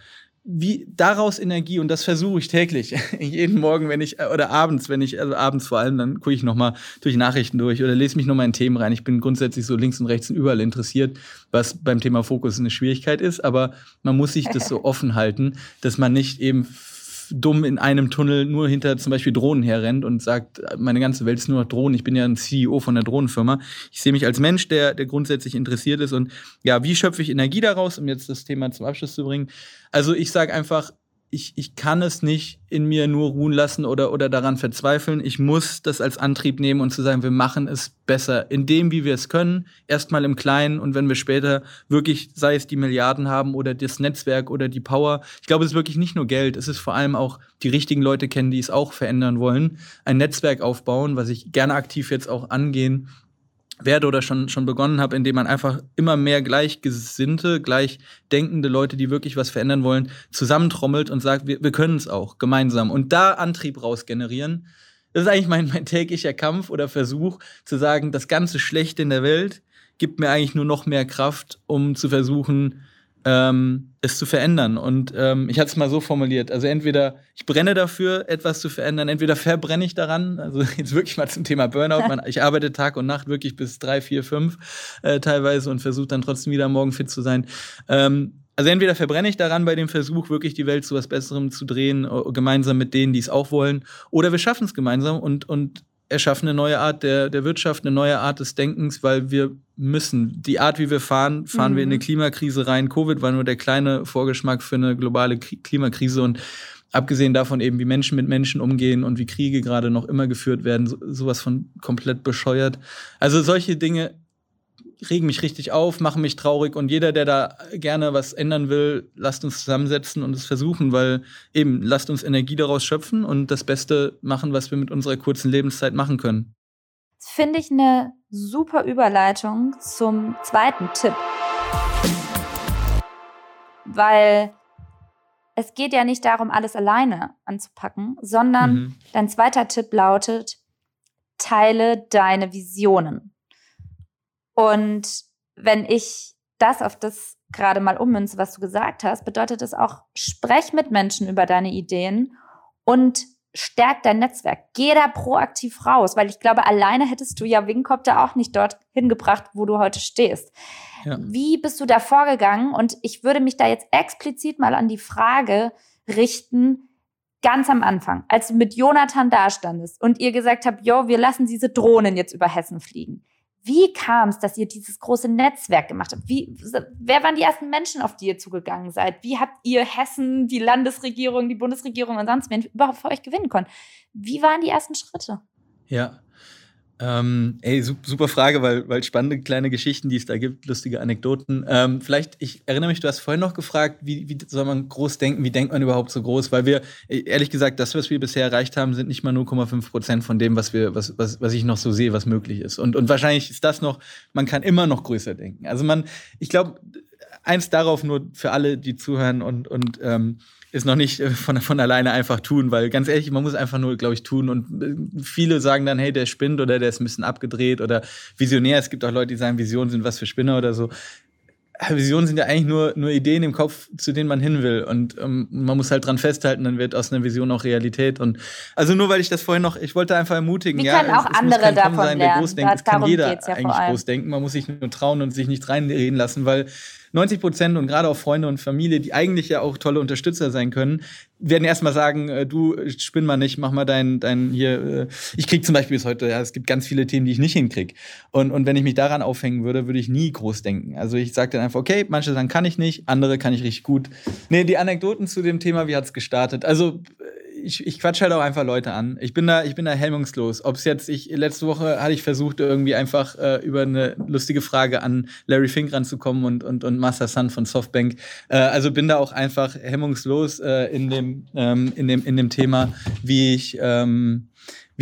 Wie daraus Energie, und das versuche ich täglich, jeden Morgen, wenn ich, oder abends, wenn ich, also abends vor allem, dann gucke ich nochmal durch Nachrichten durch oder lese mich nochmal in Themen rein. Ich bin grundsätzlich so links und rechts und überall interessiert, was beim Thema Fokus eine Schwierigkeit ist, aber man muss sich das so offen halten, dass man nicht eben dumm in einem Tunnel nur hinter zum Beispiel Drohnen herrennt und sagt, meine ganze Welt ist nur noch Drohnen. Ich bin ja ein CEO von einer Drohnenfirma. Ich sehe mich als Mensch, der, der grundsätzlich interessiert ist. Und ja, wie schöpfe ich Energie daraus, um jetzt das Thema zum Abschluss zu bringen? Also ich sage einfach, ich, ich kann es nicht in mir nur ruhen lassen oder, oder daran verzweifeln. Ich muss das als Antrieb nehmen und zu sagen, wir machen es besser, in dem, wie wir es können, erstmal im Kleinen und wenn wir später wirklich, sei es die Milliarden haben oder das Netzwerk oder die Power, ich glaube, es ist wirklich nicht nur Geld, es ist vor allem auch die richtigen Leute kennen, die es auch verändern wollen, ein Netzwerk aufbauen, was ich gerne aktiv jetzt auch angehen werde oder schon, schon begonnen habe, indem man einfach immer mehr gleichgesinnte, gleichdenkende Leute, die wirklich was verändern wollen, zusammentrommelt und sagt, wir, wir können es auch gemeinsam und da Antrieb raus generieren. Das ist eigentlich mein, mein täglicher Kampf oder Versuch zu sagen, das ganze Schlechte in der Welt gibt mir eigentlich nur noch mehr Kraft, um zu versuchen, ähm, es zu verändern. Und ähm, ich hatte es mal so formuliert. Also entweder ich brenne dafür, etwas zu verändern, entweder verbrenne ich daran. Also jetzt wirklich mal zum Thema Burnout. Man, ich arbeite Tag und Nacht wirklich bis drei, vier, fünf äh, teilweise und versuche dann trotzdem wieder morgen fit zu sein. Ähm, also entweder verbrenne ich daran bei dem Versuch, wirklich die Welt zu was Besserem zu drehen, gemeinsam mit denen, die es auch wollen, oder wir schaffen es gemeinsam und, und erschaffen eine neue Art der, der Wirtschaft, eine neue Art des Denkens, weil wir müssen. Die Art, wie wir fahren, fahren mhm. wir in eine mhm. Klimakrise rein. Covid war nur der kleine Vorgeschmack für eine globale Klimakrise und abgesehen davon eben, wie Menschen mit Menschen umgehen und wie Kriege gerade noch immer geführt werden, so, sowas von komplett bescheuert. Also solche Dinge regen mich richtig auf, machen mich traurig und jeder, der da gerne was ändern will, lasst uns zusammensetzen und es versuchen, weil eben lasst uns Energie daraus schöpfen und das Beste machen, was wir mit unserer kurzen Lebenszeit machen können. Das finde ich eine super Überleitung zum zweiten Tipp. Weil es geht ja nicht darum, alles alleine anzupacken, sondern mhm. dein zweiter Tipp lautet, teile deine Visionen. Und wenn ich das auf das gerade mal ummünze, was du gesagt hast, bedeutet das auch, sprech mit Menschen über deine Ideen und stärk dein Netzwerk. Geh da proaktiv raus, weil ich glaube, alleine hättest du ja Wingcopter auch nicht dort hingebracht, wo du heute stehst. Ja. Wie bist du da vorgegangen? Und ich würde mich da jetzt explizit mal an die Frage richten, ganz am Anfang, als du mit Jonathan dastandest und ihr gesagt habt, jo, wir lassen diese Drohnen jetzt über Hessen fliegen. Wie kam es, dass ihr dieses große Netzwerk gemacht habt? Wie, wer waren die ersten Menschen, auf die ihr zugegangen seid? Wie habt ihr Hessen, die Landesregierung, die Bundesregierung und sonst wen überhaupt für euch gewinnen können? Wie waren die ersten Schritte? Ja, ähm, ey, super Frage, weil, weil spannende kleine Geschichten, die es da gibt, lustige Anekdoten. Ähm, vielleicht, ich erinnere mich, du hast vorhin noch gefragt, wie, wie soll man groß denken, wie denkt man überhaupt so groß? Weil wir, ehrlich gesagt, das, was wir bisher erreicht haben, sind nicht mal 0,5 Prozent von dem, was wir, was, was, was ich noch so sehe, was möglich ist. Und, und wahrscheinlich ist das noch, man kann immer noch größer denken. Also man, ich glaube, eins darauf nur für alle, die zuhören und, und ähm, ist noch nicht äh, von, von alleine einfach tun, weil ganz ehrlich, man muss einfach nur, glaube ich, tun. Und äh, viele sagen dann, hey, der spinnt oder der ist ein bisschen abgedreht oder visionär. Es gibt auch Leute, die sagen, Visionen sind was für Spinner oder so. Visionen sind ja eigentlich nur, nur Ideen im Kopf, zu denen man hin will. Und ähm, man muss halt dran festhalten, dann wird aus einer Vision auch Realität. Und also nur weil ich das vorhin noch, ich wollte einfach ermutigen, Wie ja, können auch es, es andere davon sein, lernen. groß denkt. Es kann jeder ja eigentlich groß denken. Man muss sich nur trauen und sich nicht reinreden lassen, weil 90 Prozent und gerade auch Freunde und Familie, die eigentlich ja auch tolle Unterstützer sein können, werden erstmal sagen, äh, du spinn mal nicht, mach mal dein, dein hier. Äh, ich krieg zum Beispiel bis heute, ja, es gibt ganz viele Themen, die ich nicht hinkrieg. Und, und wenn ich mich daran aufhängen würde, würde ich nie groß denken. Also ich sage dann einfach, okay, manche sagen, kann ich nicht, andere kann ich richtig gut. Nee, die Anekdoten zu dem Thema, wie hat's gestartet? Also ich, ich quatsch halt auch einfach Leute an. Ich bin da, ich bin da hemmungslos. Ob es jetzt, ich, letzte Woche hatte ich versucht, irgendwie einfach äh, über eine lustige Frage an Larry Fink ranzukommen und, und, und Master Sun von Softbank. Äh, also bin da auch einfach hemmungslos äh, in, dem, ähm, in, dem, in dem Thema, wie ich, ähm,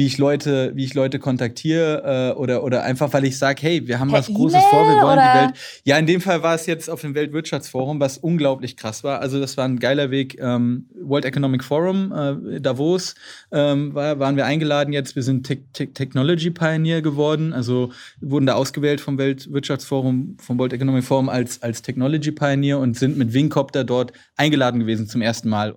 wie ich Leute, wie ich Leute kontaktiere äh, oder, oder einfach, weil ich sage, hey, wir haben per was Großes vor, wir wollen oder? die Welt. Ja, in dem Fall war es jetzt auf dem Weltwirtschaftsforum, was unglaublich krass war. Also das war ein geiler Weg. Ähm, World Economic Forum, äh, Davos, ähm, war, waren wir eingeladen jetzt. Wir sind Te Te Technology Pioneer geworden, also wurden da ausgewählt vom Weltwirtschaftsforum, vom World Economic Forum als, als Technology Pioneer und sind mit Wingcopter dort eingeladen gewesen zum ersten Mal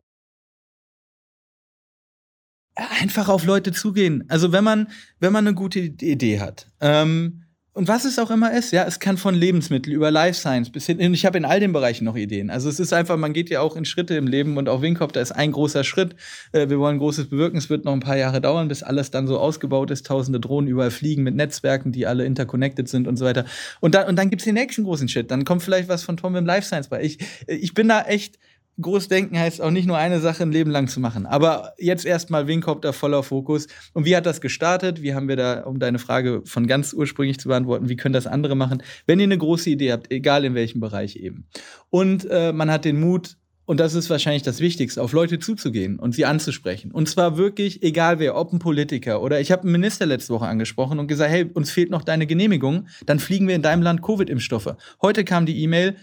einfach auf Leute zugehen. Also wenn man, wenn man eine gute Idee hat. Ähm, und was es auch immer ist, ja, es kann von Lebensmittel über Life Science bis hin, ich habe in all den Bereichen noch Ideen. Also es ist einfach, man geht ja auch in Schritte im Leben und auch Winkop, da ist ein großer Schritt. Äh, wir wollen Großes bewirken, es wird noch ein paar Jahre dauern, bis alles dann so ausgebaut ist, tausende Drohnen überall fliegen mit Netzwerken, die alle interconnected sind und so weiter. Und dann, und dann gibt's den nächsten großen Shit. Dann kommt vielleicht was von Tom im Life Science bei. Ich, ich bin da echt, Großdenken heißt auch nicht nur eine Sache ein Leben lang zu machen. Aber jetzt erstmal Wingcopter voller Fokus. Und wie hat das gestartet? Wie haben wir da, um deine Frage von ganz ursprünglich zu beantworten, wie können das andere machen? Wenn ihr eine große Idee habt, egal in welchem Bereich eben. Und äh, man hat den Mut, und das ist wahrscheinlich das Wichtigste, auf Leute zuzugehen und sie anzusprechen. Und zwar wirklich, egal wer, ob ein Politiker oder ich habe einen Minister letzte Woche angesprochen und gesagt, hey, uns fehlt noch deine Genehmigung, dann fliegen wir in deinem Land Covid-Impfstoffe. Heute kam die E-Mail,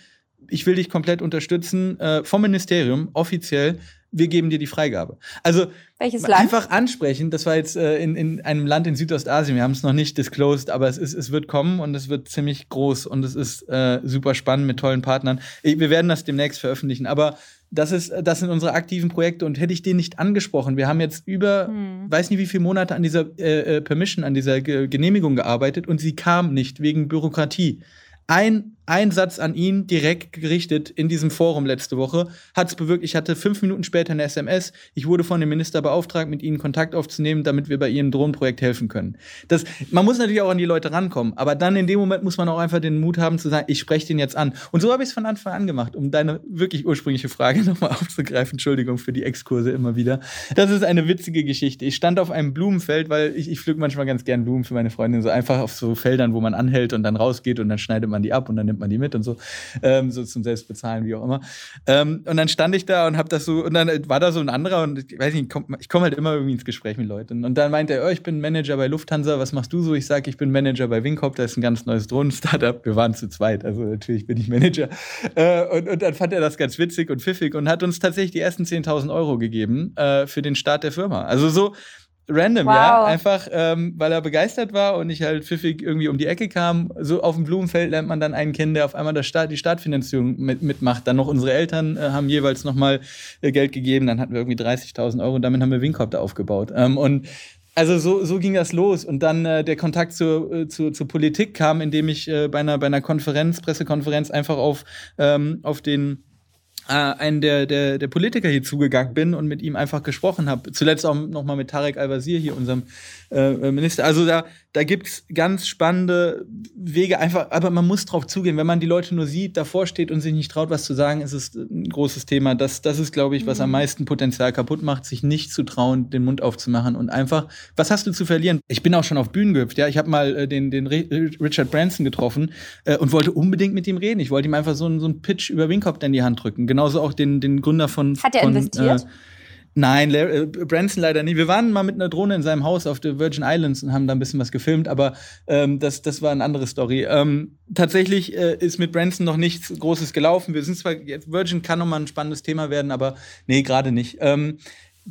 ich will dich komplett unterstützen, äh, vom Ministerium offiziell, wir geben dir die Freigabe. Also Welches Land? einfach ansprechen, das war jetzt äh, in, in einem Land in Südostasien, wir haben es noch nicht disclosed, aber es, ist, es wird kommen und es wird ziemlich groß und es ist äh, super spannend mit tollen Partnern. Wir werden das demnächst veröffentlichen, aber das, ist, das sind unsere aktiven Projekte und hätte ich den nicht angesprochen, wir haben jetzt über, hm. weiß nicht wie viele Monate an dieser äh, äh Permission, an dieser Ge Genehmigung gearbeitet und sie kam nicht wegen Bürokratie. Ein ein Satz an ihn direkt gerichtet in diesem Forum letzte Woche hat es bewirkt. Ich hatte fünf Minuten später eine SMS. Ich wurde von dem Minister beauftragt, mit ihnen Kontakt aufzunehmen, damit wir bei ihrem Drohnenprojekt helfen können. Das, man muss natürlich auch an die Leute rankommen, aber dann in dem Moment muss man auch einfach den Mut haben zu sagen, ich spreche den jetzt an. Und so habe ich es von Anfang an gemacht, um deine wirklich ursprüngliche Frage nochmal aufzugreifen. Entschuldigung für die Exkurse immer wieder. Das ist eine witzige Geschichte. Ich stand auf einem Blumenfeld, weil ich, ich pflück manchmal ganz gern Blumen für meine Freundin, so einfach auf so Feldern, wo man anhält und dann rausgeht und dann schneidet man die ab und dann nimmt man die mit und so, ähm, so zum Selbstbezahlen, wie auch immer. Ähm, und dann stand ich da und habe das so, und dann war da so ein anderer und ich weiß nicht, ich komme halt immer irgendwie ins Gespräch mit Leuten. Und dann meinte er, oh, ich bin Manager bei Lufthansa, was machst du so? Ich sage, ich bin Manager bei Winkop, da ist ein ganz neues Drohnen-Startup. Wir waren zu zweit, also natürlich bin ich Manager. Äh, und, und dann fand er das ganz witzig und pfiffig und hat uns tatsächlich die ersten 10.000 Euro gegeben äh, für den Start der Firma. Also so, random, wow. ja. Einfach, ähm, weil er begeistert war und ich halt pfiffig irgendwie um die Ecke kam. So auf dem Blumenfeld lernt man dann einen kennen, der auf einmal das Start, die Startfinanzierung mit, mitmacht. Dann noch unsere Eltern äh, haben jeweils nochmal äh, Geld gegeben. Dann hatten wir irgendwie 30.000 Euro und damit haben wir Winkopter aufgebaut. Ähm, und also so, so ging das los. Und dann äh, der Kontakt zur, äh, zu, zur Politik kam, indem ich äh, bei, einer, bei einer Konferenz, Pressekonferenz einfach auf, ähm, auf den äh, einen der, der, der Politiker hier zugegangen bin und mit ihm einfach gesprochen habe. Zuletzt auch nochmal mit Tarek Al-Wazir hier, unserem äh, Minister. Also da, da gibt es ganz spannende Wege, einfach, aber man muss drauf zugehen. Wenn man die Leute nur sieht, davor steht und sich nicht traut, was zu sagen, ist es ein großes Thema. Das, das ist, glaube ich, was am mhm. meisten Potenzial kaputt macht, sich nicht zu trauen, den Mund aufzumachen und einfach, was hast du zu verlieren? Ich bin auch schon auf Bühnen gehüpft, ja. Ich habe mal äh, den, den Richard Branson getroffen äh, und wollte unbedingt mit ihm reden. Ich wollte ihm einfach so, einen, so einen Pitch über Winkopf in die Hand drücken. Genauso auch den, den Gründer von. Hat er von, investiert? Äh, Nein, Larry, äh, Branson leider nie. Wir waren mal mit einer Drohne in seinem Haus auf der Virgin Islands und haben da ein bisschen was gefilmt, aber ähm, das, das war eine andere Story. Ähm, tatsächlich äh, ist mit Branson noch nichts Großes gelaufen. Wir sind zwar, Virgin kann nochmal ein spannendes Thema werden, aber nee, gerade nicht. Ähm,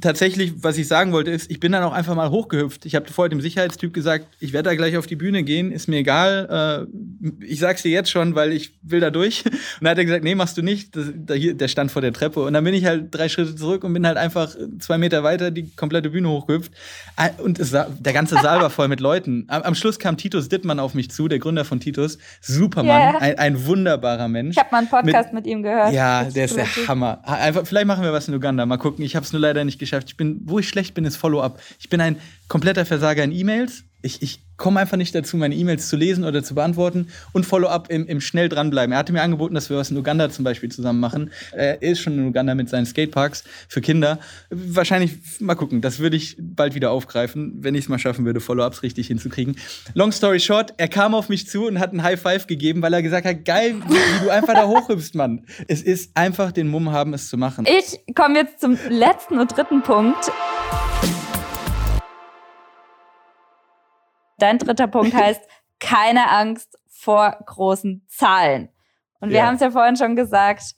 tatsächlich, was ich sagen wollte, ist, ich bin dann auch einfach mal hochgehüpft. Ich habe vorher dem Sicherheitstyp gesagt, ich werde da gleich auf die Bühne gehen, ist mir egal. Äh, ich sag's dir jetzt schon, weil ich will da durch. Und dann hat er gesagt, nee, machst du nicht. Das, da hier, der stand vor der Treppe. Und dann bin ich halt drei Schritte zurück und bin halt einfach zwei Meter weiter die komplette Bühne hochgehüpft. Ah, und es, der ganze Saal war voll mit Leuten. Am, am, Schluss kam Titus Dittmann auf mich zu, der Gründer von Titus. Supermann, yeah. ein, ein, wunderbarer Mensch. Ich habe mal einen Podcast mit, mit, ihm gehört. Ja, der ist der Hammer. Einfach, vielleicht machen wir was in Uganda. Mal gucken. Ich habe es nur leider nicht geschafft. Ich bin, wo ich schlecht bin, ist Follow-up. Ich bin ein kompletter Versager in E-Mails. Ich, ich komme einfach nicht dazu, meine E-Mails zu lesen oder zu beantworten und Follow-up im, im schnell dranbleiben. Er hatte mir angeboten, dass wir was in Uganda zum Beispiel zusammen machen. Er ist schon in Uganda mit seinen Skateparks für Kinder. Wahrscheinlich, mal gucken, das würde ich bald wieder aufgreifen, wenn ich es mal schaffen würde, Follow-ups richtig hinzukriegen. Long story short, er kam auf mich zu und hat einen High Five gegeben, weil er gesagt hat, geil, wie, du einfach da hochhüpfst, Mann. Es ist einfach den Mumm haben, es zu machen. Ich komme jetzt zum letzten und dritten Punkt. Dein dritter Punkt heißt, keine Angst vor großen Zahlen. Und wir ja. haben es ja vorhin schon gesagt,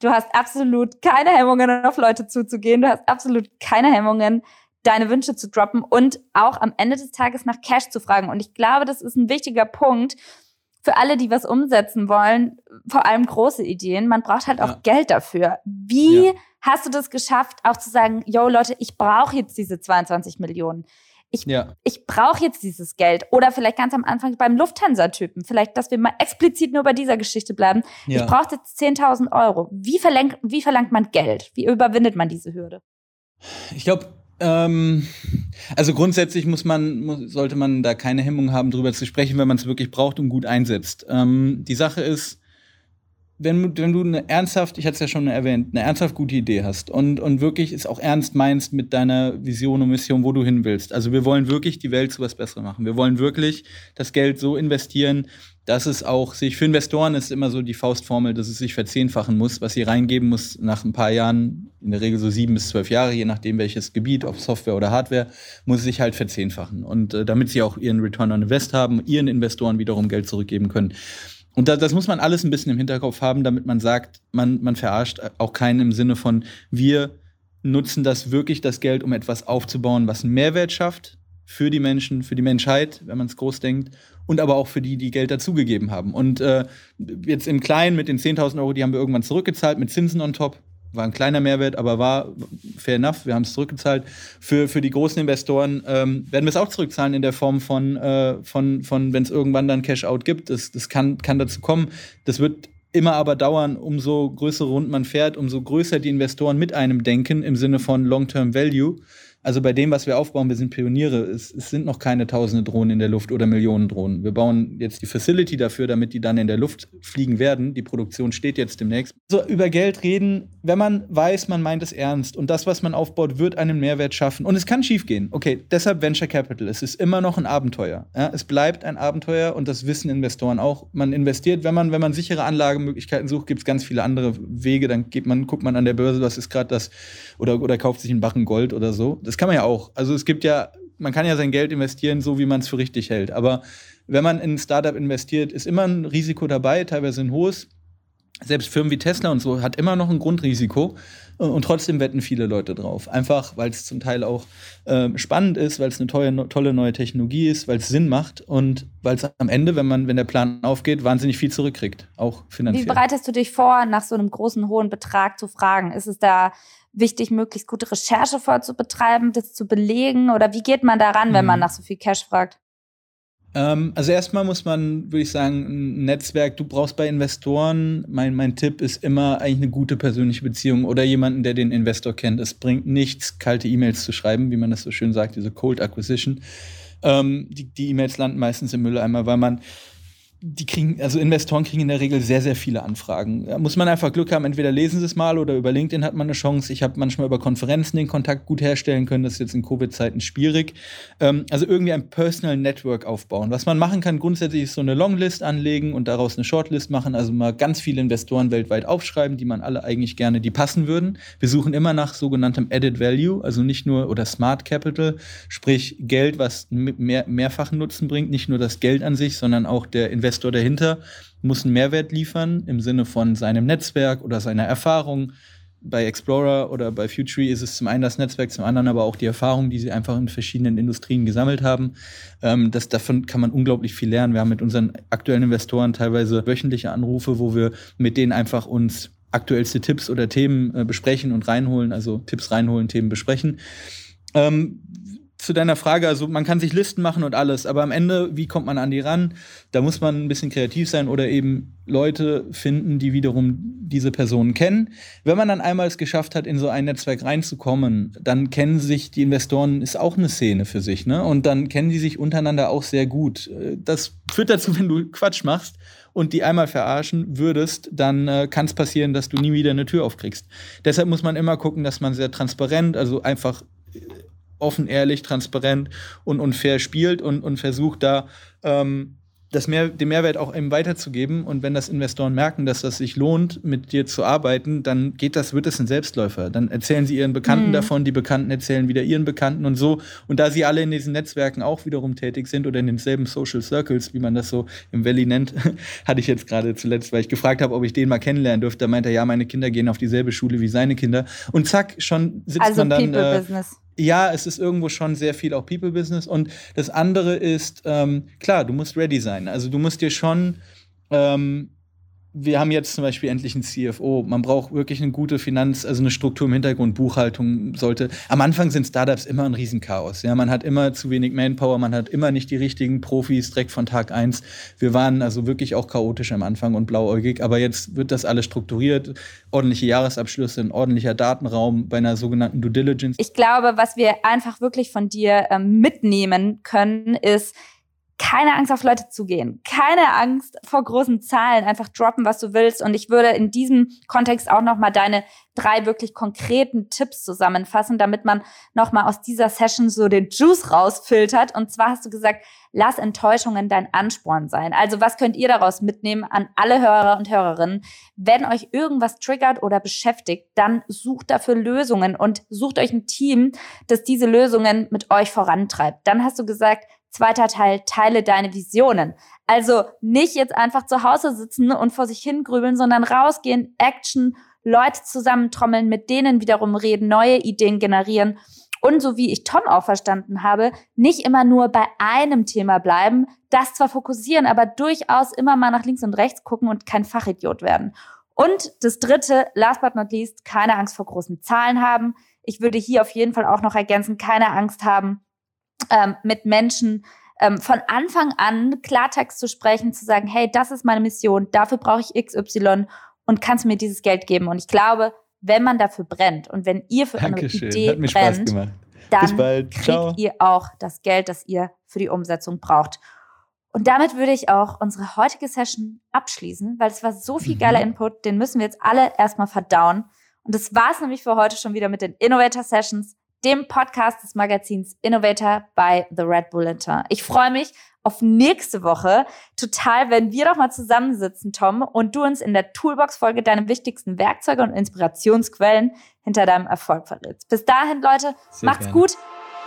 du hast absolut keine Hemmungen, auf Leute zuzugehen. Du hast absolut keine Hemmungen, deine Wünsche zu droppen und auch am Ende des Tages nach Cash zu fragen. Und ich glaube, das ist ein wichtiger Punkt für alle, die was umsetzen wollen, vor allem große Ideen. Man braucht halt auch ja. Geld dafür. Wie ja. hast du das geschafft, auch zu sagen, yo Leute, ich brauche jetzt diese 22 Millionen? Ich, ja. ich brauche jetzt dieses Geld. Oder vielleicht ganz am Anfang beim Lufthansa-Typen. Vielleicht, dass wir mal explizit nur bei dieser Geschichte bleiben. Ja. Ich brauche jetzt 10.000 Euro. Wie verlangt, wie verlangt man Geld? Wie überwindet man diese Hürde? Ich glaube, ähm, also grundsätzlich muss man, muss, sollte man da keine Hemmung haben, darüber zu sprechen, wenn man es wirklich braucht und gut einsetzt. Ähm, die Sache ist, wenn, wenn du eine ernsthaft, ich hatte es ja schon erwähnt, eine ernsthaft gute Idee hast und, und wirklich es auch ernst meinst mit deiner Vision und Mission, wo du hin willst. Also wir wollen wirklich die Welt zu was Besserem machen. Wir wollen wirklich das Geld so investieren, dass es auch sich, für Investoren ist immer so die Faustformel, dass es sich verzehnfachen muss, was sie reingeben muss nach ein paar Jahren, in der Regel so sieben bis zwölf Jahre, je nachdem welches Gebiet, ob Software oder Hardware, muss es sich halt verzehnfachen. Und äh, damit sie auch ihren Return on Invest haben, ihren Investoren wiederum Geld zurückgeben können. Und da, das muss man alles ein bisschen im Hinterkopf haben, damit man sagt, man, man verarscht auch keinen im Sinne von, wir nutzen das wirklich, das Geld, um etwas aufzubauen, was einen Mehrwert schafft für die Menschen, für die Menschheit, wenn man es groß denkt, und aber auch für die, die Geld dazugegeben haben. Und äh, jetzt im Kleinen mit den 10.000 Euro, die haben wir irgendwann zurückgezahlt mit Zinsen on top war ein kleiner Mehrwert, aber war fair enough. Wir haben es zurückgezahlt. Für, für die großen Investoren ähm, werden wir es auch zurückzahlen in der Form von, äh, von, von wenn es irgendwann dann Cash-out gibt. Das, das kann, kann dazu kommen. Das wird immer aber dauern, umso größere Runden man fährt, umso größer die Investoren mit einem denken im Sinne von Long-Term Value. Also bei dem, was wir aufbauen, wir sind Pioniere. Es, es, sind noch keine tausende Drohnen in der Luft oder Millionen Drohnen. Wir bauen jetzt die Facility dafür, damit die dann in der Luft fliegen werden. Die Produktion steht jetzt demnächst. So über Geld reden, wenn man weiß, man meint es ernst und das, was man aufbaut, wird einen Mehrwert schaffen. Und es kann schiefgehen. Okay, deshalb Venture Capital. Es ist immer noch ein Abenteuer. Ja, es bleibt ein Abenteuer und das wissen Investoren auch. Man investiert, wenn man, wenn man sichere Anlagemöglichkeiten sucht, gibt es ganz viele andere Wege. Dann geht man, guckt man an der Börse, was ist gerade das, oder, oder kauft sich einen Bachen Gold oder so. Das kann man ja auch. Also es gibt ja, man kann ja sein Geld investieren, so wie man es für richtig hält. Aber wenn man in ein Startup investiert, ist immer ein Risiko dabei, teilweise ein hohes. Selbst Firmen wie Tesla und so hat immer noch ein Grundrisiko. Und trotzdem wetten viele Leute drauf. Einfach, weil es zum Teil auch äh, spannend ist, weil es eine tolle, tolle neue Technologie ist, weil es Sinn macht und weil es am Ende, wenn man, wenn der Plan aufgeht, wahnsinnig viel zurückkriegt, auch finanziell. Wie bereitest du dich vor, nach so einem großen, hohen Betrag zu fragen? Ist es da wichtig, möglichst gute Recherche vorzubetreiben, das zu belegen? Oder wie geht man daran, wenn man mhm. nach so viel Cash fragt? Ähm, also erstmal muss man, würde ich sagen, ein Netzwerk, du brauchst bei Investoren, mein, mein Tipp ist immer eigentlich eine gute persönliche Beziehung oder jemanden, der den Investor kennt. Es bringt nichts, kalte E-Mails zu schreiben, wie man das so schön sagt, diese Cold Acquisition. Ähm, die E-Mails landen meistens im Mülleimer, weil man die kriegen, also Investoren kriegen in der Regel sehr, sehr viele Anfragen. Da muss man einfach Glück haben, entweder lesen sie es mal oder über LinkedIn hat man eine Chance. Ich habe manchmal über Konferenzen den Kontakt gut herstellen können. Das ist jetzt in Covid-Zeiten schwierig. Ähm, also irgendwie ein Personal Network aufbauen. Was man machen kann, grundsätzlich ist so eine Longlist anlegen und daraus eine Shortlist machen. Also mal ganz viele Investoren weltweit aufschreiben, die man alle eigentlich gerne, die passen würden. Wir suchen immer nach sogenanntem Added Value, also nicht nur oder Smart Capital, sprich Geld, was mehr, mehrfachen Nutzen bringt. Nicht nur das Geld an sich, sondern auch der Investor Investor dahinter muss einen Mehrwert liefern im Sinne von seinem Netzwerk oder seiner Erfahrung, bei Explorer oder bei Futury ist es zum einen das Netzwerk, zum anderen aber auch die Erfahrung, die sie einfach in verschiedenen Industrien gesammelt haben. Ähm, das, davon kann man unglaublich viel lernen. Wir haben mit unseren aktuellen Investoren teilweise wöchentliche Anrufe, wo wir mit denen einfach uns aktuellste Tipps oder Themen äh, besprechen und reinholen, also Tipps reinholen, Themen besprechen. Ähm, zu deiner Frage, also man kann sich Listen machen und alles, aber am Ende, wie kommt man an die ran? Da muss man ein bisschen kreativ sein oder eben Leute finden, die wiederum diese Personen kennen. Wenn man dann einmal es geschafft hat, in so ein Netzwerk reinzukommen, dann kennen sich die Investoren, ist auch eine Szene für sich, ne? Und dann kennen die sich untereinander auch sehr gut. Das führt dazu, wenn du Quatsch machst und die einmal verarschen würdest, dann äh, kann es passieren, dass du nie wieder eine Tür aufkriegst. Deshalb muss man immer gucken, dass man sehr transparent, also einfach offen, ehrlich, transparent und, und fair spielt und, und versucht da ähm, das mehr, den Mehrwert auch eben weiterzugeben. Und wenn das Investoren merken, dass das sich lohnt, mit dir zu arbeiten, dann geht das, wird es ein Selbstläufer. Dann erzählen sie ihren Bekannten mhm. davon, die Bekannten erzählen wieder ihren Bekannten und so. Und da sie alle in diesen Netzwerken auch wiederum tätig sind oder in denselben Social Circles, wie man das so im Valley nennt, hatte ich jetzt gerade zuletzt, weil ich gefragt habe, ob ich den mal kennenlernen dürfte. Da meinte er, ja, meine Kinder gehen auf dieselbe Schule wie seine Kinder. Und zack, schon sitzt also man dann. People äh, Business ja, es ist irgendwo schon sehr viel auch People-Business. Und das andere ist, ähm, klar, du musst ready sein. Also du musst dir schon ähm, wir haben jetzt zum Beispiel endlich einen CFO. Man braucht wirklich eine gute Finanz-, also eine Struktur im Hintergrund. Buchhaltung sollte. Am Anfang sind Startups immer ein Riesenchaos. Ja, man hat immer zu wenig Manpower, man hat immer nicht die richtigen Profis direkt von Tag eins. Wir waren also wirklich auch chaotisch am Anfang und blauäugig. Aber jetzt wird das alles strukturiert. Ordentliche Jahresabschlüsse, ein ordentlicher Datenraum bei einer sogenannten Due Diligence. Ich glaube, was wir einfach wirklich von dir ähm, mitnehmen können, ist, keine Angst auf Leute zu gehen, keine Angst vor großen Zahlen, einfach droppen, was du willst. Und ich würde in diesem Kontext auch nochmal deine drei wirklich konkreten Tipps zusammenfassen, damit man nochmal aus dieser Session so den Juice rausfiltert. Und zwar hast du gesagt, lass Enttäuschungen dein Ansporn sein. Also was könnt ihr daraus mitnehmen an alle Hörer und Hörerinnen? Wenn euch irgendwas triggert oder beschäftigt, dann sucht dafür Lösungen und sucht euch ein Team, das diese Lösungen mit euch vorantreibt. Dann hast du gesagt, Zweiter Teil, teile deine Visionen. Also nicht jetzt einfach zu Hause sitzen und vor sich hingrübeln, sondern rausgehen, Action, Leute zusammentrommeln, mit denen wiederum reden, neue Ideen generieren und so wie ich Tom auch verstanden habe, nicht immer nur bei einem Thema bleiben, das zwar fokussieren, aber durchaus immer mal nach links und rechts gucken und kein Fachidiot werden. Und das dritte, last but not least, keine Angst vor großen Zahlen haben. Ich würde hier auf jeden Fall auch noch ergänzen, keine Angst haben, ähm, mit Menschen ähm, von Anfang an Klartext zu sprechen, zu sagen, hey, das ist meine Mission, dafür brauche ich XY und kannst du mir dieses Geld geben. Und ich glaube, wenn man dafür brennt und wenn ihr für Dankeschön. eine Idee brennt, dann kriegt ihr auch das Geld, das ihr für die Umsetzung braucht. Und damit würde ich auch unsere heutige Session abschließen, weil es war so viel mhm. geiler Input, den müssen wir jetzt alle erstmal verdauen. Und das war es nämlich für heute schon wieder mit den Innovator Sessions dem Podcast des Magazins Innovator bei The Red Bulletin. Ich freue mich auf nächste Woche total, wenn wir doch mal zusammensitzen, Tom, und du uns in der Toolbox-Folge deine wichtigsten Werkzeuge und Inspirationsquellen hinter deinem Erfolg verrätst. Bis dahin, Leute, Sehr macht's gerne. gut,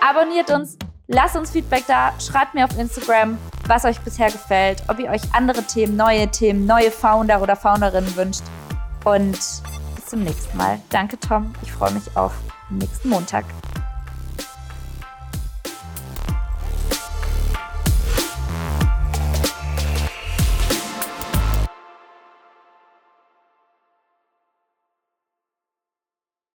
abonniert uns, lasst uns Feedback da, schreibt mir auf Instagram, was euch bisher gefällt, ob ihr euch andere Themen, neue Themen, neue Founder oder Founderinnen wünscht. Und bis zum nächsten Mal. Danke, Tom. Ich freue mich auf nächsten Montag.